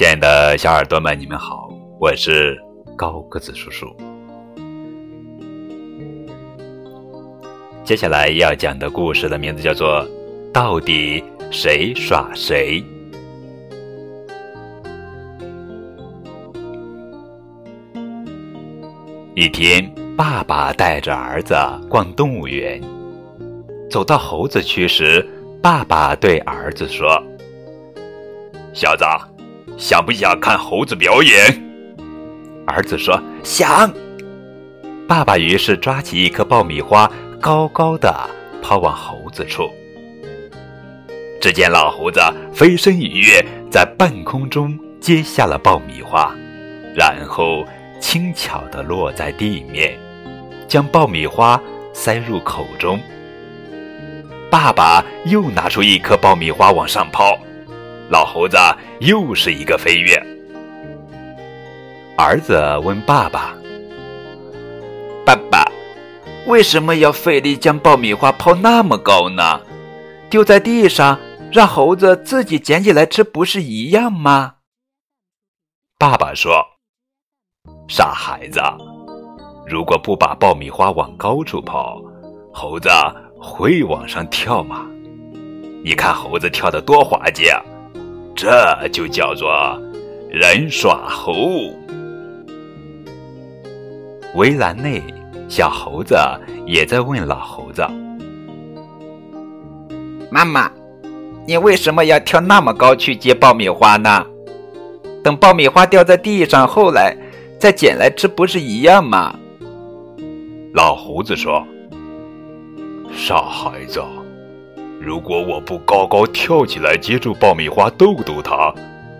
亲爱的小耳朵们，你们好，我是高个子叔叔。接下来要讲的故事的名字叫做《到底谁耍谁》。一天，爸爸带着儿子逛动物园，走到猴子区时，爸爸对儿子说：“小子，想不想看猴子表演？”儿子说：“想。”爸爸于是抓起一颗爆米花，高高的抛往猴子处。只见老猴子飞身一跃，在半空中接下了爆米花，然后。轻巧地落在地面，将爆米花塞入口中。爸爸又拿出一颗爆米花往上抛，老猴子又是一个飞跃。儿子问爸爸：“爸爸，为什么要费力将爆米花抛那么高呢？丢在地上，让猴子自己捡起来吃，不是一样吗？”爸爸说。傻孩子，如果不把爆米花往高处抛，猴子会往上跳吗？你看猴子跳得多滑稽啊，这就叫做人耍猴。围栏内，小猴子也在问老猴子：“妈妈，你为什么要跳那么高去接爆米花呢？等爆米花掉在地上，后来……”再捡来吃不是一样吗？老猴子说：“傻孩子，如果我不高高跳起来接住爆米花逗逗他，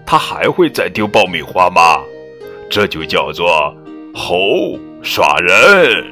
他还会再丢爆米花吗？这就叫做猴耍人。”